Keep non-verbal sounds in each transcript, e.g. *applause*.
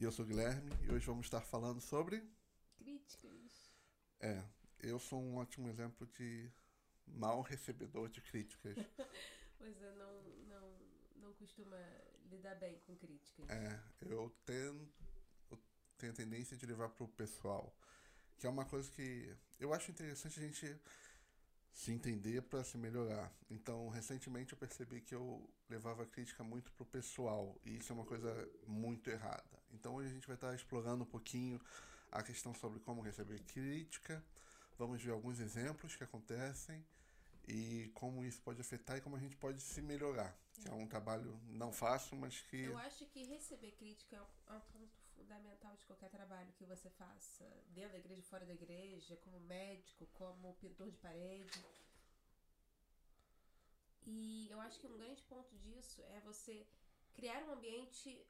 E eu sou o Guilherme e hoje vamos estar falando sobre. Críticas. É, eu sou um ótimo exemplo de mal recebedor de críticas. *laughs* Você não, não, não costuma lidar bem com críticas. É, eu tenho, eu tenho a tendência de levar pro pessoal. Que é uma coisa que eu acho interessante a gente se entender para se melhorar. Então, recentemente eu percebi que eu levava a crítica muito pro pessoal e isso é uma coisa muito errada. Então, hoje a gente vai estar explorando um pouquinho a questão sobre como receber crítica. Vamos ver alguns exemplos que acontecem e como isso pode afetar e como a gente pode se melhorar. Que é um trabalho não fácil, mas que Eu acho que receber crítica é um- é ponto fundamental de qualquer trabalho que você faça, dentro da igreja, fora da igreja, como médico, como pintor de parede. E eu acho que um grande ponto disso é você criar um ambiente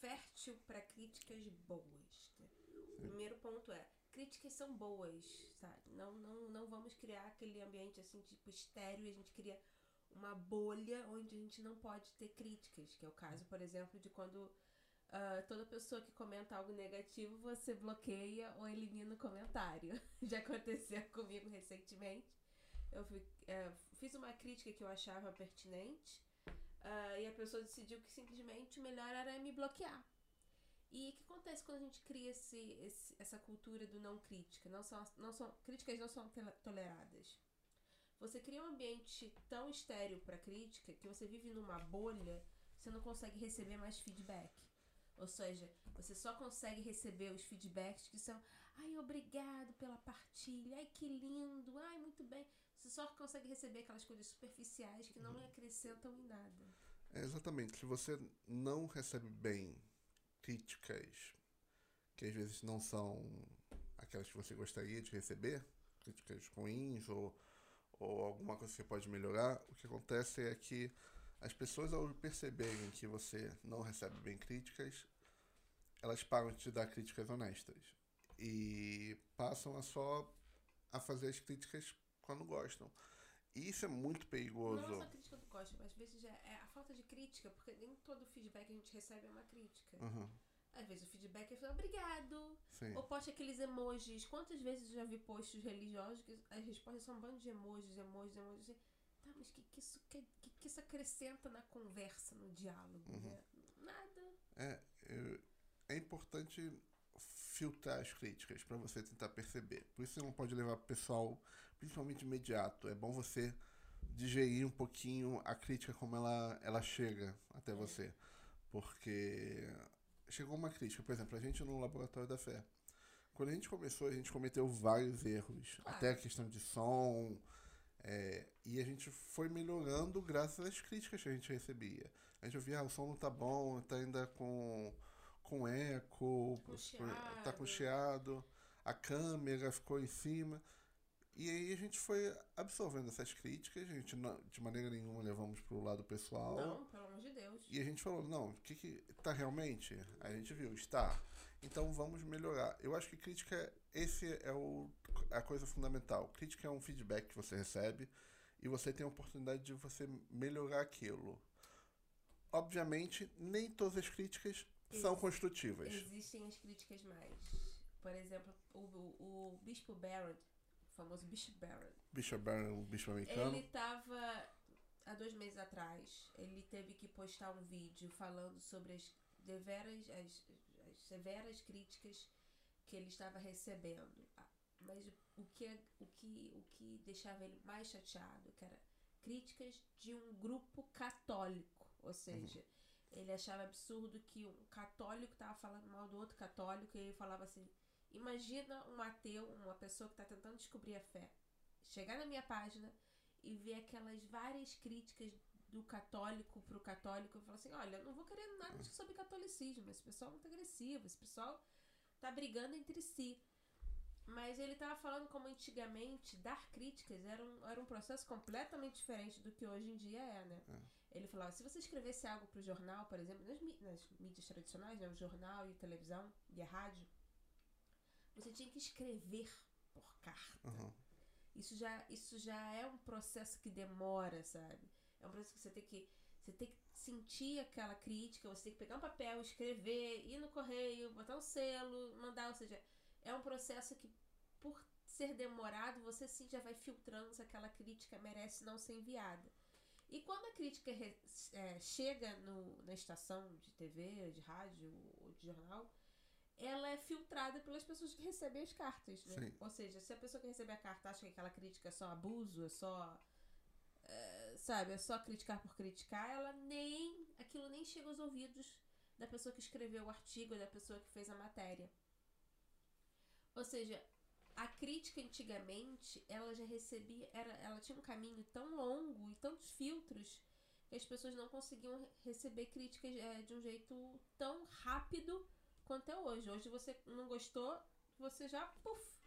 fértil para críticas boas. né? O primeiro ponto é críticas são boas, sabe? Não, não, não vamos criar aquele ambiente assim tipo estéreo e a gente cria uma bolha onde a gente não pode ter críticas, que é o caso, por exemplo, de quando ah, toda pessoa que comenta algo negativo você bloqueia ou elimina o comentário. *laughs* Já aconteceu comigo recentemente. Eu fui- eh, fiz uma crítica que eu achava pertinente ah, e a pessoa decidiu que simplesmente o melhor era me bloquear. E o que acontece quando a gente cria esse, esse- essa cultura do não crítica? Não são, não são, críticas não são toleradas. Você cria um ambiente tão estéreo para crítica que você vive numa bolha, você não consegue receber mais feedback. Ou seja, você só consegue receber os feedbacks que são ai, obrigado pela partilha, ai, que lindo, ai, muito bem. Você só consegue receber aquelas coisas superficiais que não acrescentam em nada. É, exatamente. Se você não recebe bem críticas que às vezes não são aquelas que você gostaria de receber, críticas ruins ou, ou alguma coisa que você pode melhorar, o que acontece é que as pessoas, ao perceberem que você não recebe bem críticas, elas param de te dar críticas honestas e passam a só a fazer as críticas quando gostam. E isso é muito perigoso. Não é só crítica do gosto, mas às vezes é a falta de crítica, porque nem todo feedback que a gente recebe é uma crítica. Uhum, Às vezes o feedback é falar, obrigado. sim. Ou posta aqueles emojis. Quantas vezes eu já vi posts religiosos que as respostas são um bando de emojis, emojis, emojis. Tá, mas o que, que, isso, que, que, isso acrescenta na conversa, no diálogo? Né? Nada. É, é importante filtrar as críticas para você tentar perceber. Por isso você não pode levar pro pessoal, principalmente imediato. É bom você digerir um pouquinho a crítica como ela, ela chega até você. Porque chegou uma crítica, por exemplo, a gente no Laboratório da Fé. Quando a gente começou, a gente cometeu vários erros. Claro. Até a questão de som. É, e a gente foi melhorando graças às críticas que a gente recebia. A gente ouvia, ah, o som não tá bom, tá ainda com, com eco, Com tá com chiado. a câmera ficou em cima. E aí a gente foi absorvendo essas críticas, a gente não- de maneira nenhuma levamos pro lado pessoal. Não, pelo amor de Deus. E a gente falou, não, o que que tá realmente? A gente viu, está. Então vamos melhorar. Eu acho que crítica, esse é o, a coisa fundamental. Crítica é um feedback que você recebe e você tem a oportunidade de você melhorar aquilo. Obviamente, nem todas as críticas são construtivas. Existem as críticas mais. Por exemplo, o, o, o Bispo Barrett, o famoso Bishop Barrett, Bishop Barron, o bicho americano. Ele tava há dois meses atrás, ele teve que postar um vídeo falando sobre as deveras, as, as severas críticas que ele estava recebendo. Ah, Mas o que, o que, o que deixava ele mais chateado, que era críticas de um grupo católico, ou seja, ele achava absurdo que um católico estava falando mal do outro católico e ele falava assim: imagina um ateu, uma pessoa que está tentando descobrir a fé, chegar na minha página e ver aquelas várias críticas do católico pro católico e falar assim: olha, eu não vou querer nada sobre catolicismo, esse pessoal é muito agressivo, esse pessoal tá brigando entre si. Mas ele tava falando como antigamente dar críticas era um, era um processo completamente diferente do que hoje em dia é, né? Ele falava, se você escrevesse algo pro jornal, por exemplo, nas, nas mídias tradicionais, né? O jornal e a televisão e a rádio, você tinha que escrever por carta. Uhum. Isso já, isso já é um processo que demora, sabe? É um processo que você tem que. Você tem que sentir aquela crítica, você tem que pegar um papel, escrever, ir no correio, botar um selo, mandar, ou seja, é um processo que, por ser demorado, você sim já vai filtrando se aquela crítica merece não ser enviada. E quando a crítica é, chega no, na estação de TV, de rádio ou de jornal, ela é filtrada pelas pessoas que recebem as cartas, né? Ou seja, se a pessoa que recebe a carta acha que aquela crítica é só abuso, é só. Sabe, é só criticar por criticar, ela nem. aquilo nem chega aos ouvidos da pessoa que escreveu o artigo, da pessoa que fez a matéria. Ou seja, a crítica antigamente, ela já recebia, era, ela tinha um caminho tão longo e tantos filtros que as pessoas não conseguiam receber críticas é, de um jeito tão rápido quanto é hoje. Hoje você não gostou, você já puf.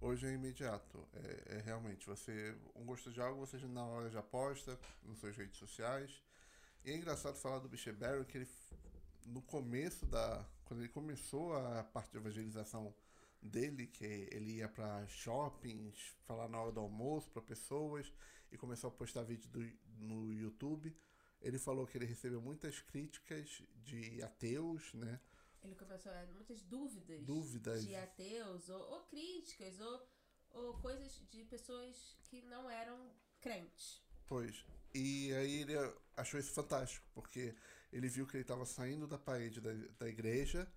Hoje é imediato. É, é realmente, você um gosto de algo, você na hora já posta nas suas redes sociais. E é engraçado falar do Bicheberry que ele no começo da quando ele começou a parte de evangelização dele, que ele ia para shoppings, falar na hora do almoço para pessoas e começou a postar vídeo do, no YouTube. Ele falou que ele recebeu muitas críticas de ateus, né? Ele começou a muitas dúvidas, dúvidas. de ateus, ou, ou críticas, ou, ou coisas de pessoas que não eram crentes. Pois. E aí ele achou isso fantástico, porque ele viu que ele estava saindo da parede da, da igreja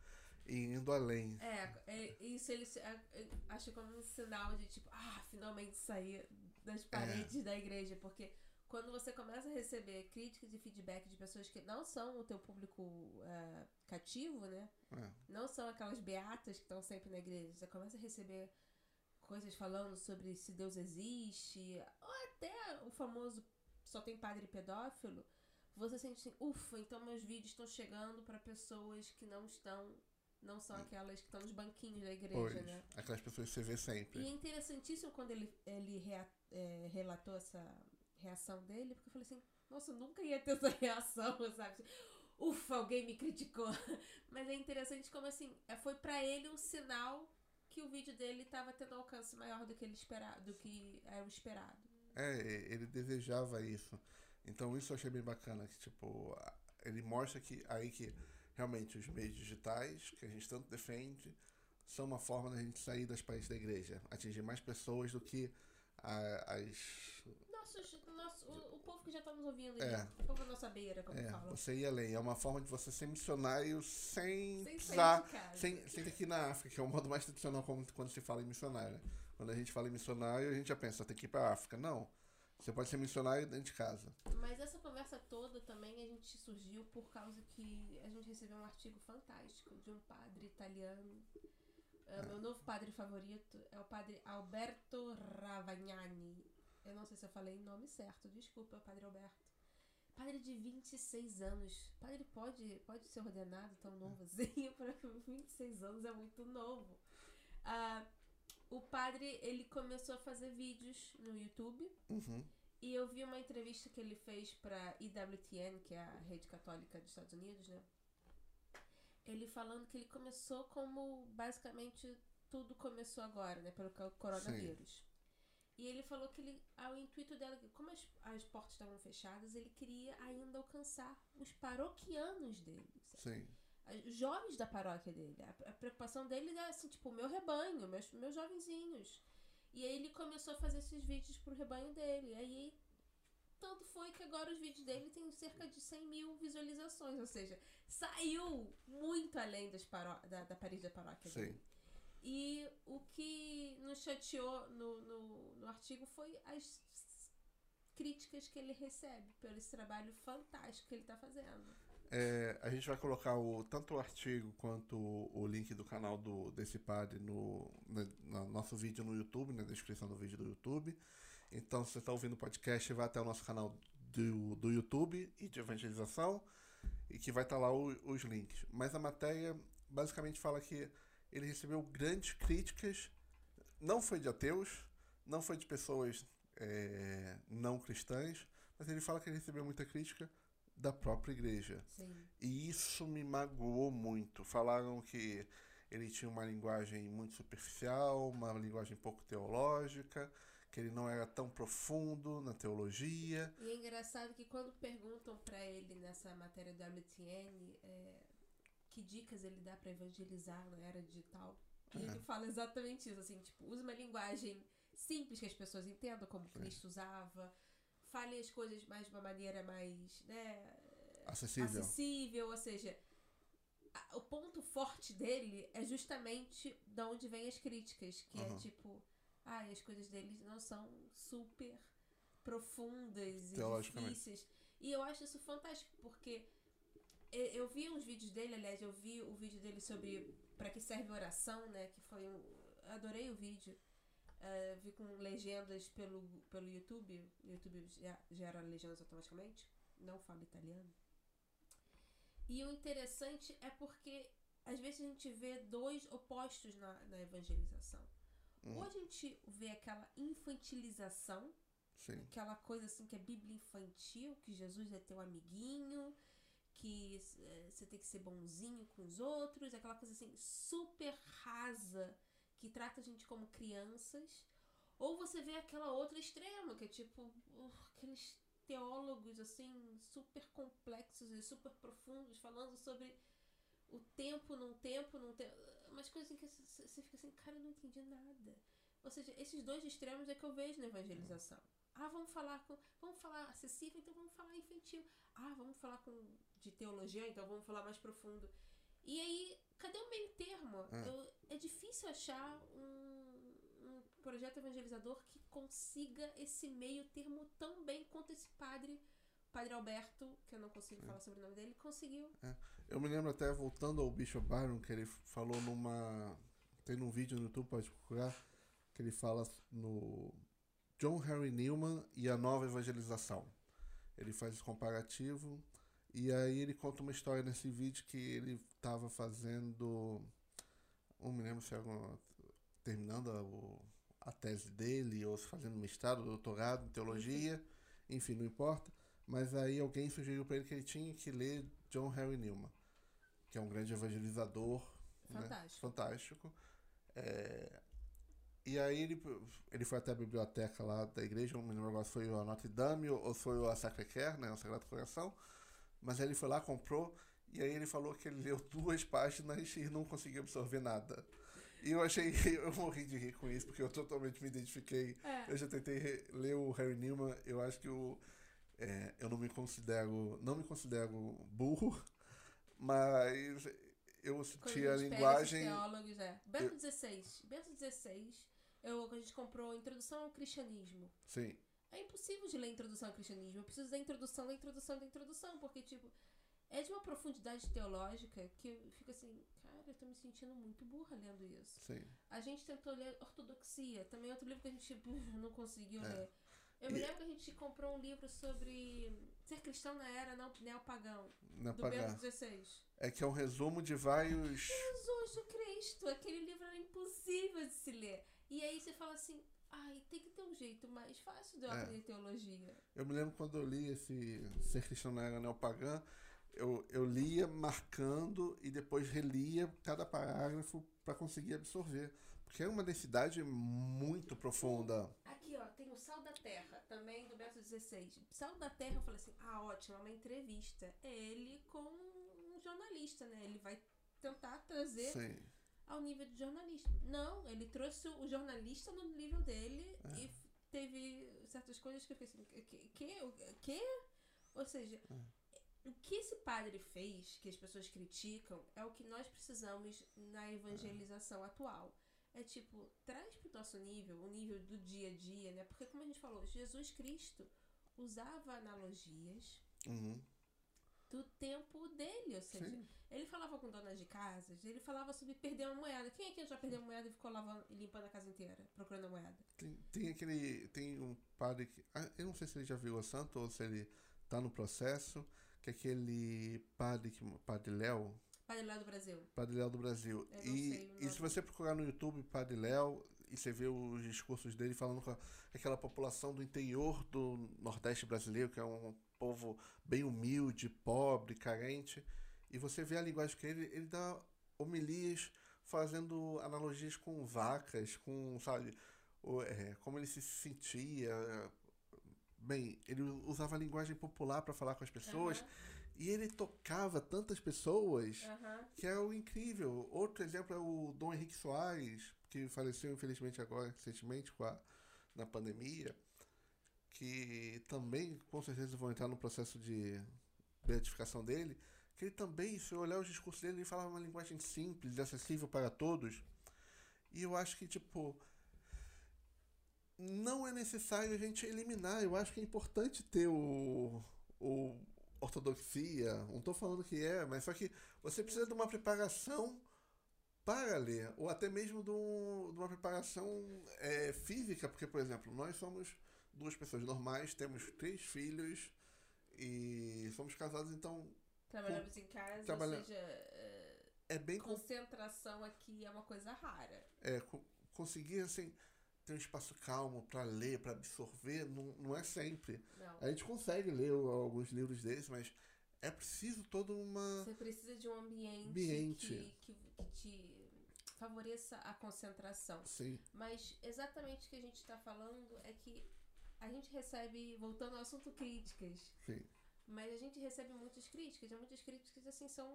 e indo além. É, é isso ele é, acha como um sinal de tipo, ah, finalmente sair das paredes é. da igreja, porque quando você começa a receber críticas e feedback de pessoas que não são o teu público uh, cativo, né? É. Não são aquelas beatas que estão sempre na igreja. Você começa a receber coisas falando sobre se Deus existe, ou até o famoso só tem padre pedófilo. Você sente assim, ufa, então meus vídeos estão chegando para pessoas que não estão não são aquelas que estão nos banquinhos da igreja, pois, né? Aquelas pessoas que você vê sempre. E é interessantíssimo quando ele, ele rea, é, relatou essa reação dele, porque eu falei assim, nossa, eu nunca ia ter essa *laughs* reação, sabe? Ufa, alguém me criticou. *laughs* Mas é interessante como assim, é, foi para ele um sinal que o vídeo dele estava tendo alcance maior do que ele esperava, do que era o esperado. É, ele desejava isso. Então isso eu achei bem bacana, que tipo, ele mostra que aí que realmente os meios digitais, que a gente tanto defende, são uma forma da gente sair das paredes da igreja, atingir mais pessoas do que a, as. Nossos, nosso, o, o, povo que já está nos ouvindo, é. nossa beira, como é, falam. Você ir além. É uma forma de você ser missionário sem, sem precisar. Sem, sem ter que ir na África, que é o modo mais tradicional quando se fala em missionário. Quando a gente fala em missionário, a gente já pensa, tem que ir para a África. Não. Você pode ser missionário dentro de casa. Mas essa conversa toda também a gente surgiu por causa que a gente recebeu um artigo fantástico de um padre italiano. É. Meu novo padre favorito é o padre Alberto Ravagnani. Eu não sei se eu falei o nome certo, desculpa, padre Alberto. Padre de 26 anos. Padre pode, pode ser ordenado tão novo assim? Para 26 anos é muito novo. Ah, o padre, ele começou a fazer vídeos no YouTube. Uhum. E eu vi uma entrevista que ele fez para IWTN, que é a rede católica dos Estados Unidos, né? Ele falando que ele começou como basicamente tudo começou agora, né? Pelo coronavírus. Sim. E ele falou que ele, ao intuito dela, como as, as portas estavam fechadas, ele queria ainda alcançar os paroquianos dele. Sabe? Sim os jovens da paróquia dele. A, a preocupação dele é assim, tipo, o meu rebanho, meus, meus jovenzinhos. E aí ele começou a fazer esses vídeos pro rebanho dele. Aí tanto foi que agora os vídeos dele têm cerca de 100 mil visualizações. Ou seja, saiu muito além das paró da, da parede da paróquia Sim. dele. E o que nos chateou no, no, no artigo foi as críticas que ele recebe pelo esse trabalho fantástico que ele está fazendo. É, a gente vai colocar o, tanto o artigo quanto o, o link do canal do, desse padre no, no, no, nosso vídeo no YouTube, na descrição do vídeo do YouTube. Então, se você está ouvindo o podcast, vai até o nosso canal do, do YouTube e de evangelização, e que vai estar tá lá o, os links. Mas a matéria basicamente fala que ele recebeu grandes críticas, não foi de ateus, não foi de pessoas é, não cristãs, mas ele fala que ele recebeu muita crítica da própria igreja. Sim. E isso me magoou muito. Falaram que ele tinha uma linguagem muito superficial, uma linguagem pouco teológica, que ele não era tão profundo na teologia. E é engraçado que quando perguntam para ele nessa matéria do WTN é, que dicas ele dá para evangelizar na era digital, e ele fala exatamente isso, assim, tipo, usa uma linguagem simples que as pessoas entendam, como Cristo usava, fale as coisas mais de uma maneira mais, né, Acessível. acessível, ou seja, a- o ponto forte dele é justamente de onde vem as críticas, que é Aham. tipo, ah, as coisas dele não são super profundas e difíceis. E eu acho isso fantástico, porque eu vi uns vídeos dele, aliás, eu vi o vídeo dele sobre para que serve oração, né, que foi um adorei o vídeo. Ah, vi com legendas pelo, pelo YouTube. O YouTube gera legendas automaticamente. Não falo italiano. E o interessante é porque às vezes a gente vê dois opostos na, na evangelização. Hum. Ou a gente vê aquela infantilização, Sim. aquela coisa assim que é Bíblia infantil, que Jesus é teu amiguinho, que eh, você tem que ser bonzinho com os outros, aquela coisa assim super rasa que trata a gente como crianças. Ou você vê aquela outra extrema, que é tipo uh, aqueles teólogos assim super complexos e super profundos falando sobre o tempo num tempo, num tempo, umas coisas em que você fica assim, cara, eu não entendi nada. Ou seja, esses dois extremos é que eu vejo na evangelização. Ah, vamos falar com, vamos falar acessível, então vamos falar infantil. Ah, vamos falar com de teologia, então vamos falar mais profundo. E aí, cadê o meio termo? É. Eu- é difícil achar um, um projeto evangelizador que consiga esse meio termo tão bem quanto esse padre, padre Alberto, que eu não consigo falar sobre o nome dele, conseguiu. Eu me lembro até, voltando ao Bishop Byron, que ele falou numa. Tem num vídeo no YouTube, pode procurar, que ele fala no John Henry Newman e a nova evangelização. Ele faz esse comparativo e aí ele conta uma história nesse vídeo que ele estava fazendo. Não me lembro se era uma- terminando a, o- a tese dele ou se fazendo mestrado, doutorado em teologia, enfim, não importa. Mas aí alguém sugeriu para ele que ele tinha que ler John Henry Newman, que é um grande evangelizador né? Fantástico. fantástico. É, E aí ele, ele foi até a biblioteca lá da igreja, não me lembro agora se foi a Notre Dame ou foi a Sacré-Cœur, né, o Sagrado Coração. Mas aí ele foi lá, comprou, e aí ele falou que ele leu duas páginas e não conseguiu absorver nada. E eu achei, *laughs* eu morri de rir com isso, porque eu totalmente me identifiquei. É. Eu já tentei ler o Harry Newman, eu acho que o, é, eu não me considero, não me considero burro, mas eu Quando senti a linguagem... teólogos, é. Bento XVI. Bento XVI, eu, a gente comprou Introdução ao Cristianismo. Sim, É impossível de ler Introdução ao Cristianismo. Eu preciso da introdução, da introdução, da introdução, porque, tipo, é de uma profundidade teológica que eu fico assim, cara, eu tô me sentindo muito burra lendo isso. sim. A gente tentou ler Ortodoxia, também é outro livro que a gente buf, *laughs* não conseguiu É. ler. Eu me lembro que a gente comprou um livro sobre ser cristão na era neopagão, é do. Bento XVI. É que é um resumo de vários. Jesus do Cristo, aquele livro era impossível de se ler. E aí você fala assim, ai, tem que ter um jeito mais fácil de eu É. aprender teologia. Eu me lembro quando eu li esse Ser Cristão na Era Neopagã, eu, eu lia marcando e depois relia cada parágrafo para conseguir absorver. Porque é uma densidade muito profunda. Aqui, ó, tem o Sal da Terra, também do Bento XVI. Sal da Terra, eu falei assim, ah, ótimo, é uma entrevista. É ele com um jornalista, né? Ele vai tentar trazer Sim. Ao nível de jornalista. Não, ele trouxe o jornalista no nível dele É. e teve certas coisas que eu fiquei assim, que? que, o que? Ou seja, É. o que esse padre fez, que as pessoas criticam, é o que nós precisamos na evangelização atual. É tipo, traz pro nosso nível, o nível do dia a dia, né? Porque como a gente falou, Jesus Cristo usava analogias Uhum. Do tempo dele, ou seja, Sim. ele falava com donas de casas, ele falava sobre perder uma moeda. Quem aqui já perdeu uma moeda e ficou lavando e limpando a casa inteira, procurando a moeda? Tem, tem aquele. Tem um padre que. ah, Eu não sei se ele já virou santo ou se ele tá no processo. Que é aquele padre que. Padre Léo. Padre lá do Brasil. Padre Léo do Brasil. E, o e se você procurar no YouTube Padre Léo e você vê os discursos dele falando com aquela população do interior do Nordeste brasileiro, que é um povo bem humilde, pobre, carente, e você vê a linguagem que ele, ele dá homilias fazendo analogias com vacas, com, sabe, o, é, como ele se sentia. Bem, ele usava a linguagem popular para falar com as pessoas. Aham. E ele tocava tantas pessoas Aham. que é o incrível. Outro exemplo é o Dom Henrique Soares, que faleceu infelizmente agora, recentemente, com a, na pandemia, que também com certeza vão entrar no processo de beatificação dele, que ele também, se eu olhar os discursos dele, ele falava uma linguagem simples acessível para todos. E eu acho que, tipo, não é necessário a gente eliminar. Eu acho que é importante ter o, o ortodoxia. Não estou falando que é, mas só que você precisa de uma preparação para ler, ou até mesmo de, um- de uma preparação é, física, porque, por exemplo, nós somos duas pessoas normais, temos três filhos e somos casados, então Trabalhamos em casa, Trabalha- ou seja, é, bem com- concentração aqui é uma coisa rara. é, co- conseguir assim ter um espaço calmo para ler, para absorver, não, não é sempre. Não. A gente consegue ler alguns livros desses, mas é preciso toda uma Você precisa de um ambiente, Ambiente. Que, que, que te favoreça a concentração. sim, Mas exatamente o que a gente está falando é que a gente recebe, voltando ao assunto críticas, sim, mas a gente recebe muitas críticas, e muitas críticas assim são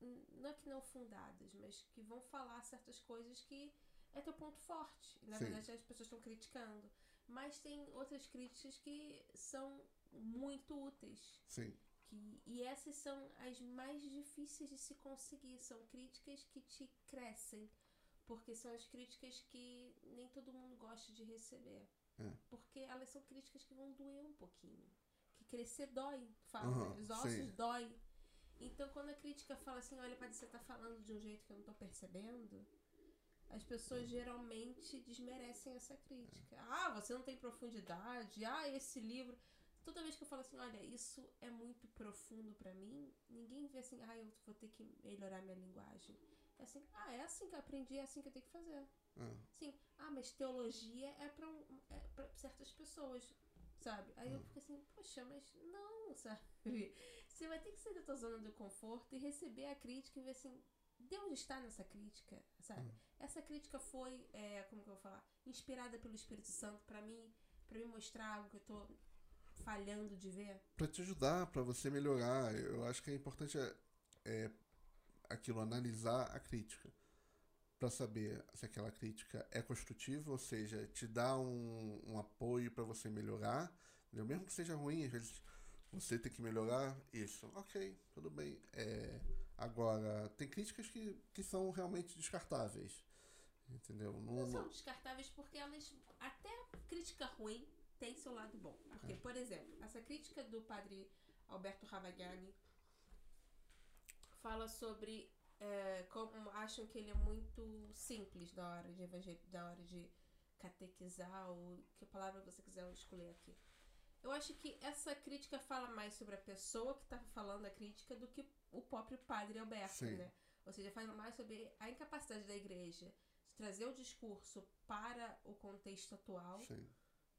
n- não é que não fundadas, mas que vão falar certas coisas que é teu ponto forte. Na Sim. verdade as pessoas estão criticando. Mas tem outras críticas que são muito úteis. sim, Que, e essas são as mais difíceis de se conseguir. São críticas que te crescem. Porque são as críticas que nem todo mundo gosta de receber. É. Porque elas são críticas que vão doer um pouquinho. Que crescer dói, fala. Né? Os ossos sim. dói. Então quando a crítica fala assim, olha, Padre, você tá falando de um jeito que eu não tô percebendo, as pessoas geralmente desmerecem essa crítica. Ah, você não tem profundidade. Ah, esse livro. Toda vez que eu falo assim, olha, isso é muito profundo pra mim, ninguém vê assim, ah, eu vou ter que melhorar minha linguagem. É assim, ah, é assim que eu aprendi, é assim que eu tenho que fazer. Ah, Sim, ah, mas teologia é pra, um, é pra certas pessoas, sabe? Aí eu fico assim, poxa, mas não, *laughs* sabe? Você vai ter que sair da tua zona do conforto e receber a crítica e ver assim, Deus está nessa crítica, sabe? Essa crítica foi, é, como que eu vou falar, inspirada pelo Espírito Santo pra mim, para me mostrar algo que eu tô falhando de ver. para te ajudar, para você melhorar. Eu acho que é importante é, é aquilo analisar a crítica para saber se aquela crítica é construtiva, ou seja, te dá um, um apoio para você melhorar, entendeu? mesmo que seja ruim, às vezes você tem que melhorar isso. Ok, tudo bem. É, agora, tem críticas que, que são realmente descartáveis. Entendeu? Não, Não são descartáveis porque elas, até crítica ruim tem seu lado bom. Porque, por exemplo, essa crítica do padre Alberto Ravagnani fala sobre é, como acham que ele é muito simples na hora de evangel... da hora de catequizar ou que palavra você quiser escolher aqui. Eu acho que essa crítica fala mais sobre a pessoa que está falando a crítica do que o próprio padre Alberto, Sim. né? Ou seja, fala mais sobre a incapacidade da igreja de trazer o discurso para o contexto atual Sim,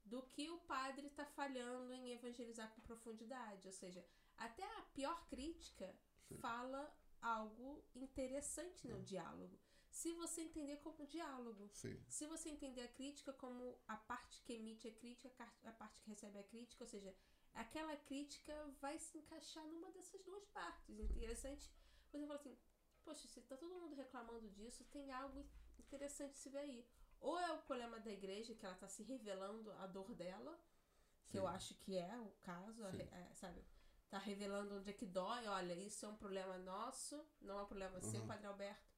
do que o padre está falhando em evangelizar com profundidade. Ou seja, até a pior crítica Sim. fala algo interessante no diálogo. Se você entender como diálogo. sim, Se você entender a crítica como a parte que emite a crítica, a a parte que recebe a crítica, ou seja, aquela crítica vai se encaixar numa dessas duas partes. Interessante. Você fala assim, poxa, se tá todo mundo reclamando disso, tem algo interessante se ver aí. Ou é o problema da igreja, que ela tá se revelando a dor dela, que eu Sim. acho que é o caso, a re- é, sabe? Tá revelando onde é que dói, olha, isso é um problema nosso, não é um problema seu, Uhum. Padre Alberto.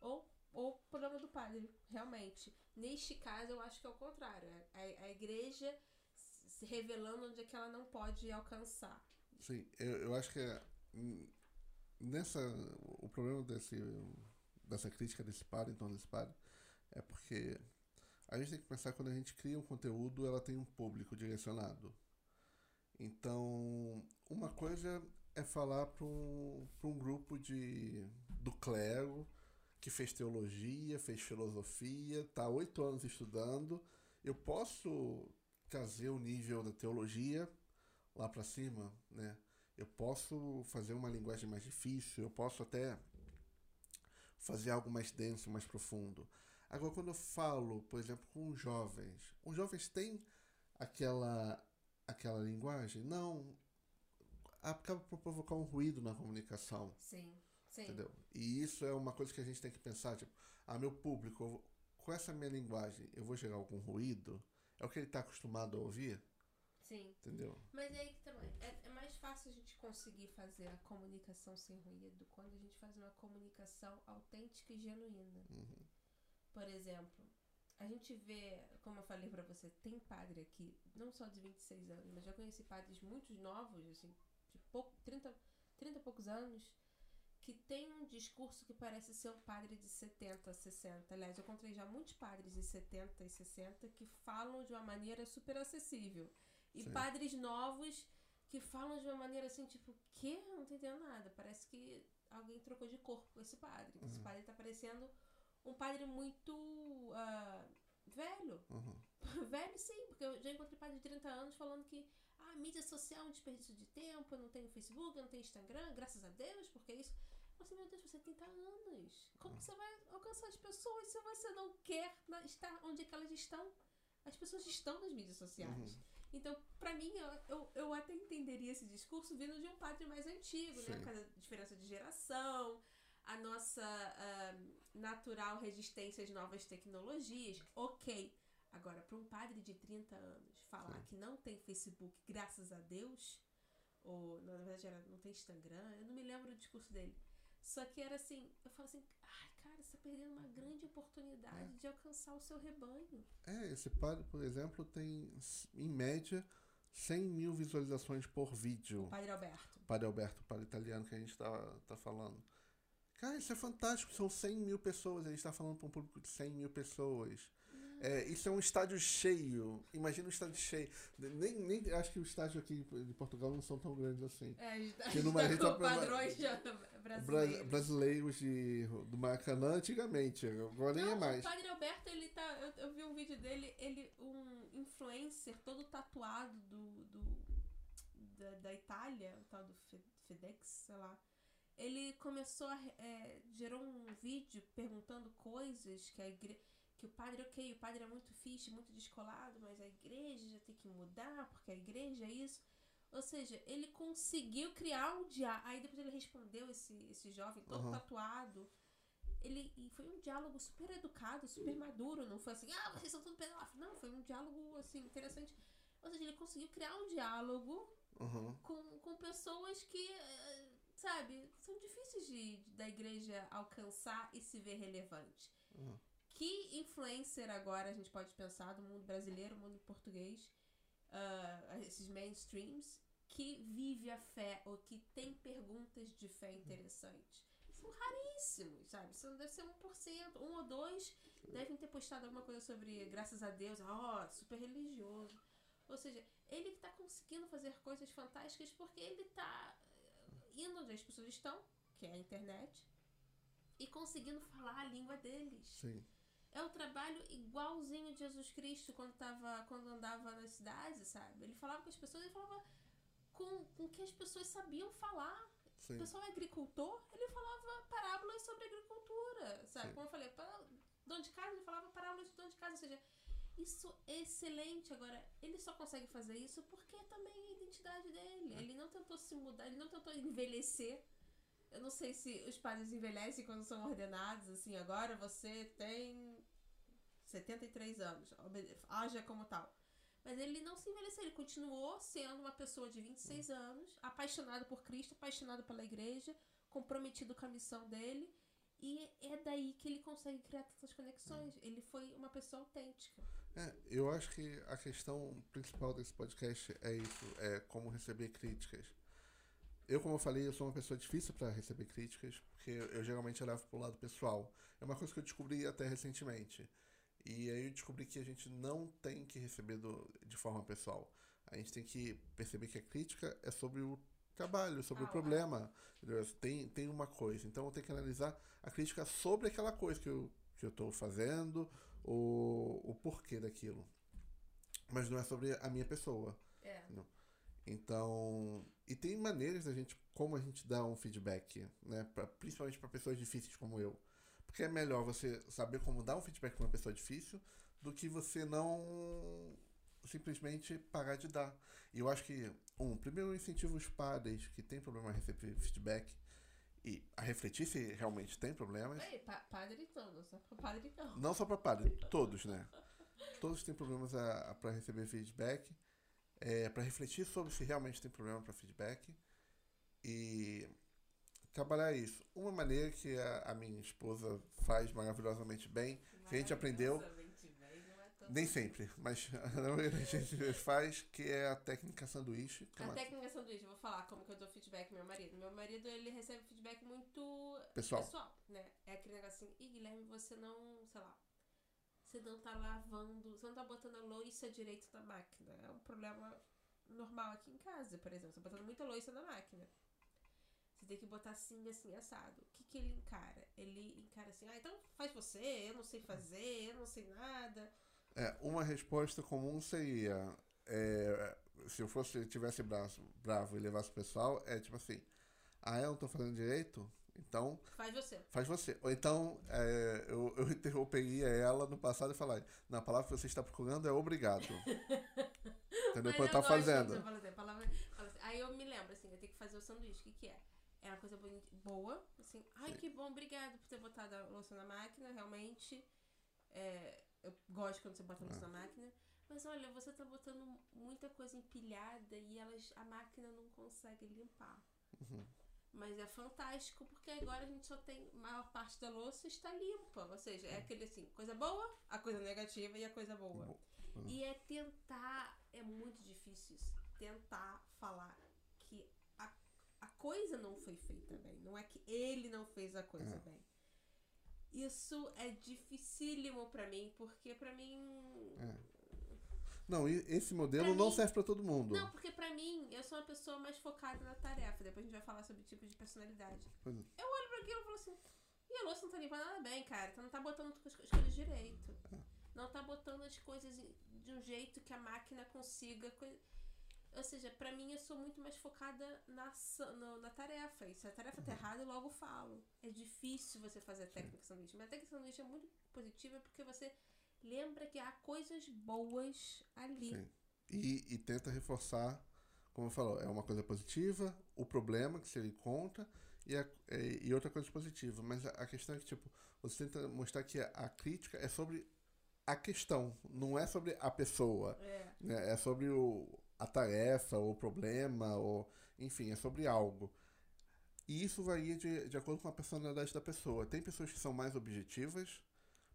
Ou ou problema do padre, realmente. Neste caso, eu acho que é o contrário. É a, a igreja se revelando onde é que ela não pode alcançar. Sim, eu, eu acho que é, hum, nessa o problema desse dessa crítica desse padre, então desse padre, é porque a gente tem que pensar que quando a gente cria um conteúdo, ela tem um público direcionado. Então, uma coisa é falar para um, um grupo de do clero que fez teologia, fez filosofia, tá oito anos estudando. Eu posso trazer o nível da teologia lá para cima, né? Eu posso fazer uma linguagem mais difícil, eu posso até fazer algo mais denso, mais profundo. Agora, quando eu falo, por exemplo, com os jovens, os jovens têm aquela, aquela linguagem? Não. Acaba por provocar um ruído na comunicação. Sim, sim. Entendeu? E isso é uma coisa que a gente tem que pensar, tipo, ah, meu público, vou- com essa minha linguagem, eu vou gerar algum ruído? É o que ele está acostumado a ouvir? Sim. Entendeu? Mas aí que também é, é mais fácil a gente conseguir fazer a comunicação sem ruído quando a gente faz uma comunicação autêntica e genuína. Uhum. Por exemplo, a gente vê, como eu falei pra você, tem padre aqui, não só de 26 anos, mas já conheci padres muito novos, assim, de pouco, 30, 30 e poucos anos, que tem um discurso que parece ser um padre de 70, 60. Aliás, eu encontrei já muitos padres de 70 e 60 que falam de uma maneira super acessível. E Sim. padres novos que falam de uma maneira assim, tipo, que? Não tô entendendo nada. Parece que alguém trocou de corpo com esse padre. Esse Uhum. padre tá parecendo um padre muito ah, velho. Uhum. *laughs* velho sim, porque eu já encontrei padre de 30 anos falando que mídia social é um desperdício de tempo, eu não tenho Facebook, eu não tenho Instagram, graças a Deus, porque é isso. Você, meu Deus, você tem 30 anos. Como você vai alcançar as pessoas se você não quer estar onde é que elas estão? As pessoas estão nas mídias sociais. Uhum. Então, pra mim, eu, eu, eu até entenderia esse discurso vindo de um padre mais antigo, né? Sim. Por causa da diferença de geração, a nossa ah, natural resistência às novas tecnologias. Ok. Agora, para um padre de 30 anos falar Sim. que não tem Facebook, graças a Deus, ou na verdade era, não tem Instagram, eu não me lembro do discurso dele. Só que era assim, eu falo assim, ai cara, você tá perdendo uma grande oportunidade de alcançar o seu rebanho. É, esse padre, por exemplo, tem, em média, 100 mil visualizações por vídeo. O padre Alberto. Padre Alberto, padre italiano que a gente tá, tá falando. Cara, isso é fantástico. São 100 mil pessoas. A gente tá falando para um público de 100 mil pessoas. É, isso é um estádio cheio. Imagina um estádio cheio. Nem, nem acho que o estádio aqui de Portugal não são tão grandes assim. É, a gente tá, Que numa tá gente com padrões já Bra- brasileiros. brasileiros de, do Maracanã antigamente. Agora nem é mais. O Padre Alberto, ele tá. Eu, eu vi um vídeo dele, ele, um influencer todo tatuado do. do da, da Itália, o tal do Fe- FedEx, sei lá. Ele começou a. é, gerou um vídeo perguntando coisas que a igreja. Que o padre, ok, o padre é muito fixe, muito descolado, mas a igreja já tem que mudar, porque a igreja é isso. Ou seja, ele conseguiu criar um diálogo. Aí depois ele respondeu esse, esse jovem todo Aham. tatuado. Ele, e foi um diálogo super educado, super maduro. Não foi assim, ah, vocês são tudo pedófilos. Não, foi um diálogo, assim, interessante. Ou seja, ele conseguiu criar um diálogo Uhum. com, com pessoas que, eh, sabe, são difíceis de, da igreja alcançar e se ver relevante. Uhum. Que influencer agora a gente pode pensar do mundo brasileiro, mundo português, ah, esses mainstreams, que vive a fé ou que tem perguntas de fé interessantes? São raríssimos, sabe? Isso deve ser 1%, um ou dois devem ter postado alguma coisa sobre graças a Deus, ó, super religioso. Ou seja, ele que tá conseguindo fazer coisas fantásticas porque ele tá eh, indo onde as pessoas estão, que é a internet, e conseguindo falar a língua deles. Sim. É o trabalho igualzinho de Jesus Cristo quando, tava, quando andava nas cidades, sabe? Ele falava com as pessoas, ele falava com, com o que as pessoas sabiam falar. O Sim. pessoal é agricultor, ele falava parábolas sobre agricultura, sabe? Sim. Como eu falei, para dono de casa, ele falava parábolas de dono de casa, ou seja, isso é excelente. Agora, ele só consegue fazer isso porque também é a identidade dele. Ele não tentou se mudar, ele não tentou envelhecer. Eu não sei se os padres envelhecem quando são ordenados, assim, agora você tem 73 anos, haja como tal. Mas ele não se envelheceu, ele continuou sendo uma pessoa de 26 anos, apaixonado por Cristo, apaixonado pela igreja, comprometido com a missão dele. E é daí que ele consegue criar tantas conexões. Ele foi uma pessoa autêntica. É, eu acho que a questão principal desse podcast é isso, é como receber críticas. Eu, como eu falei, eu sou uma pessoa difícil para receber críticas, porque eu, eu geralmente levo pro lado pessoal. É uma coisa que eu descobri até recentemente. E aí eu descobri que a gente não tem que receber do, de forma pessoal. A gente tem que perceber que a crítica é sobre o trabalho, sobre Ah, o problema. Tem, tem uma coisa. Então eu tenho que analisar a crítica sobre aquela coisa que eu, que eu tô fazendo, o, o porquê daquilo. Mas não é sobre a minha pessoa. É. Então, e tem maneiras da gente, como a gente dá um feedback, né? Pra, principalmente para pessoas difíceis como eu. Porque é melhor você saber como dar um feedback para uma pessoa difícil do que você não simplesmente parar de dar. E eu acho que, um, primeiro eu incentivo os padres que têm problema a receber feedback e a refletir se realmente tem problemas. Ei, pa padre não, só pra padre não. Não só para padre, todos, né? Todos têm problemas para receber feedback, é, para refletir sobre se realmente tem problema para feedback e trabalhar isso. Uma maneira que a, a minha esposa faz maravilhosamente bem, que a gente aprendeu nem sempre, mas *laughs* a gente faz, que é a técnica sanduíche. A é uma... técnica sanduíche, eu vou falar como que eu dou feedback pro meu marido. Meu marido, ele recebe feedback muito pessoal, pessoal né? É aquele negócio assim, Ih, Guilherme, você não, sei lá, você não tá lavando, você não tá botando a louça direito na máquina. É um problema normal aqui em casa, por exemplo. Você tá botando muita louça na máquina. Você tem que botar assim, assim, assado. O que, que ele encara? Ele encara assim, ah, então faz você, eu não sei fazer, eu não sei nada. É, uma resposta comum seria, é, se eu fosse tivesse braço bravo e levasse o pessoal, é tipo assim, ah, eu não tô fazendo direito? Então. Faz você. Faz você. Ou então, é, eu, eu interromperia ela no passado e falar: na palavra que você está procurando é obrigado. *laughs* Entendeu? Quando tá fazendo. Assim, palavra, assim. Aí eu me lembro, assim, eu tenho que fazer o sanduíche. O que, que é? É uma coisa boa, assim. Ai, Sim. que bom, obrigado por ter botado a louça na máquina. Realmente. É, eu gosto quando você bota a ah. na máquina. Mas olha, você tá botando muita coisa empilhada e elas, a máquina não consegue limpar. Uhum. Mas é fantástico porque agora a gente só tem. A maior parte da louça está limpa. Ou seja, é aquele assim, coisa boa, a coisa negativa e a coisa boa. Uhum. E é tentar. É muito difícil isso. Tentar falar que a, coisa não foi feita bem. Não é que ele não fez a coisa é. bem isso é dificílimo para mim, porque para mim. É. Não, esse modelo não serve para todo mundo. Não, porque para mim, eu sou uma pessoa mais focada na tarefa. Depois a gente vai falar sobre tipo de personalidade. É. Eu olho pra aquilo e falo assim: e a louça não tá limpando nada bem, cara. Tu não tá botando as coisas direito. É. Não tá botando as coisas de um jeito que a máquina consiga. Ou seja, para mim eu sou muito mais focada na, no, na tarefa. E se a tarefa tá errada, eu logo falo. É difícil você fazer a técnica Sim. sanduíche. Mas a técnica sanduíche é muito positiva porque você lembra que há coisas boas ali. Sim. E, e tenta reforçar, como eu falou, é uma coisa positiva, o problema que ele conta e, a, e outra coisa positiva. Mas a, a questão é que, tipo, você tenta mostrar que a, a crítica é sobre a questão, não é sobre a pessoa. É, né? é sobre o, a tarefa, ou o problema, ou enfim, é sobre algo. E isso varia de, de acordo com a personalidade da pessoa. Tem pessoas que são mais objetivas,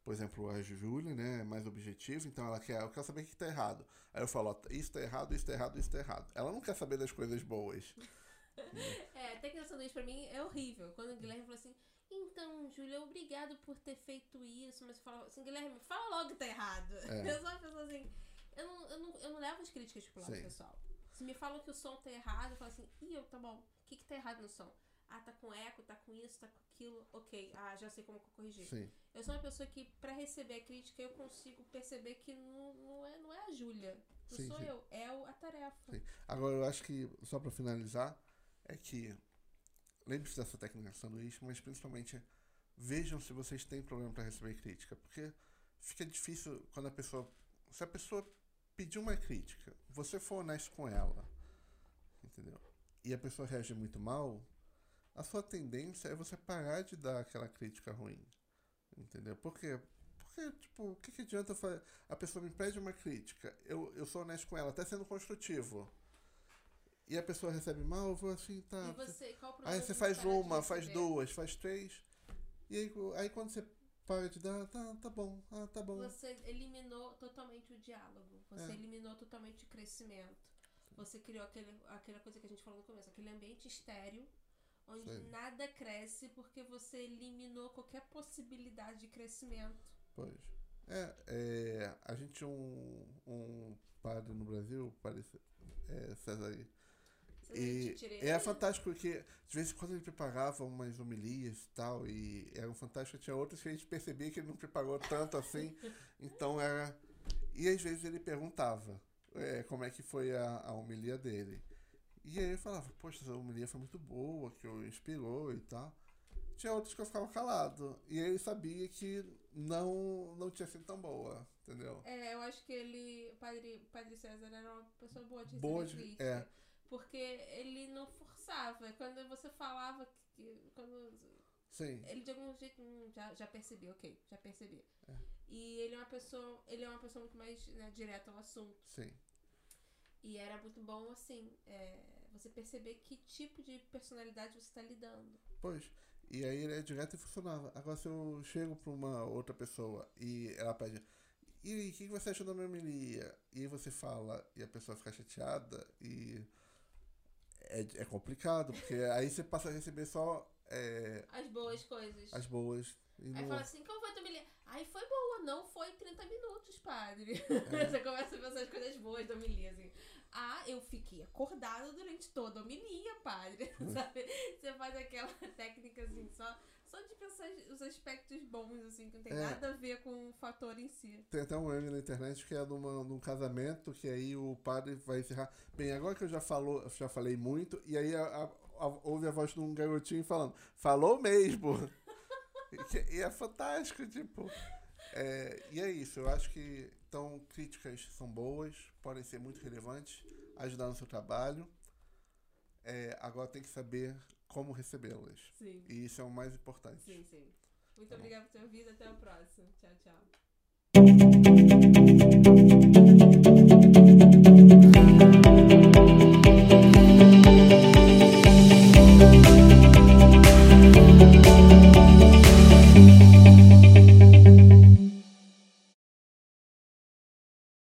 por exemplo, a Júlia, né, é mais objetiva, então ela quer, eu quero saber o que está errado. Aí eu falo, ó, isso está errado, isso está errado, isso está errado. Ela não quer saber das coisas boas. *laughs* é, até que essa sanduíche pra mim é horrível. Quando o Guilherme falou assim, então, Júlia, obrigado por ter feito isso, mas fala assim, Guilherme, fala logo que tá errado. É. *laughs* Eu sou uma pessoa assim, eu não, eu não, eu não levo as críticas pro lado Sim. pessoal. Se me falam que o som tá errado, eu falo assim, ih, eu, tá bom, o que que tá errado no som? Ah, tá com eco, tá com isso, tá com aquilo, ok, ah, já sei como corrigir. Sim. Eu sou uma pessoa que, para receber a crítica, eu consigo perceber que não, não, é, não é a Júlia, não sim, sou sim. eu, é a tarefa. Sim. Agora, eu acho que, só para finalizar, é que lembre-se dessa técnica sanduíche, mas principalmente vejam se vocês têm problema para receber crítica, porque fica difícil quando a pessoa. Se a pessoa pedir uma crítica, você for honesto com ela, entendeu? E a pessoa reage muito mal, a sua tendência é você parar de dar aquela crítica ruim. Entendeu? Por quê? Porque, tipo, o que, que adianta fazer? A pessoa me pede uma crítica, eu, eu sou honesto com ela, até sendo construtivo. E a pessoa recebe mal, eu vou assim, tá. E você, qual aí você faz uma, faz duas, faz três. E aí, aí quando você para de dar, tá, tá bom, ah, tá bom. Você eliminou totalmente o diálogo. Você é. eliminou totalmente o crescimento. Você criou aquele, aquela coisa que a gente falou no começo, aquele ambiente estéreo, onde Sim. nada cresce porque você eliminou qualquer possibilidade de crescimento. Pois. É, é a gente tinha um, um padre no Brasil, parece, é, César e é fantástico porque de vez em quando ele preparava umas homilias e tal, e era fantástico. Tinha outras que a gente percebia que ele não preparou tanto assim, *laughs* então era. E às vezes ele perguntava é, como é que foi a, a homilia dele. E aí ele falava, poxa, essa homilia foi muito boa, que o inspirou e tal. tinha outras que eu ficava calado. E ele sabia que não, não tinha sido tão boa, entendeu? É, eu acho que ele, o padre, padre César era uma pessoa boa de Boa de- é. Porque ele não forçava. Quando você falava que. Quando Sim. ele de algum jeito hum, já, já percebi, ok, já percebi. É. E ele é uma pessoa. Ele é uma pessoa muito mais né, direto ao assunto. Sim. E era muito bom, assim, é, você perceber que tipo de personalidade você está lidando. Pois. E aí ele é direto e funcionava. Agora se eu chego pra uma outra pessoa e ela pede. E o que que você achou da minha homilia? E você fala e a pessoa fica chateada e. É, é complicado, porque aí você passa a receber só é, As boas coisas. as boas. E Aí não- fala assim, como foi tua homilia? Ai, foi boa, não foi 30 minutos, padre. *laughs* É. Você começa a pensar as coisas boas da homilia, assim. Ah, eu fiquei acordada durante toda a homilia, padre. *laughs* Sabe? Você faz aquela *laughs* técnica, assim, só, os aspectos bons, assim, que não tem É. nada a ver com o fator em si. Tem até um meme na internet que é de uma- num casamento que aí o padre vai encerrar. Bem, agora que eu já, falou, já falei muito, e aí a- a- a- ouve a voz de um garotinho falando, falou mesmo. *laughs* e, e é fantástico, tipo. é, e é isso, eu acho que então críticas são boas, podem ser muito relevantes, ajudar no seu trabalho. É, agora tem que saber como recebê-las. Sim. E isso é o mais importante. Sim, sim. Muito Tá obrigada por ter ouvido. Até o próximo. Tchau, tchau.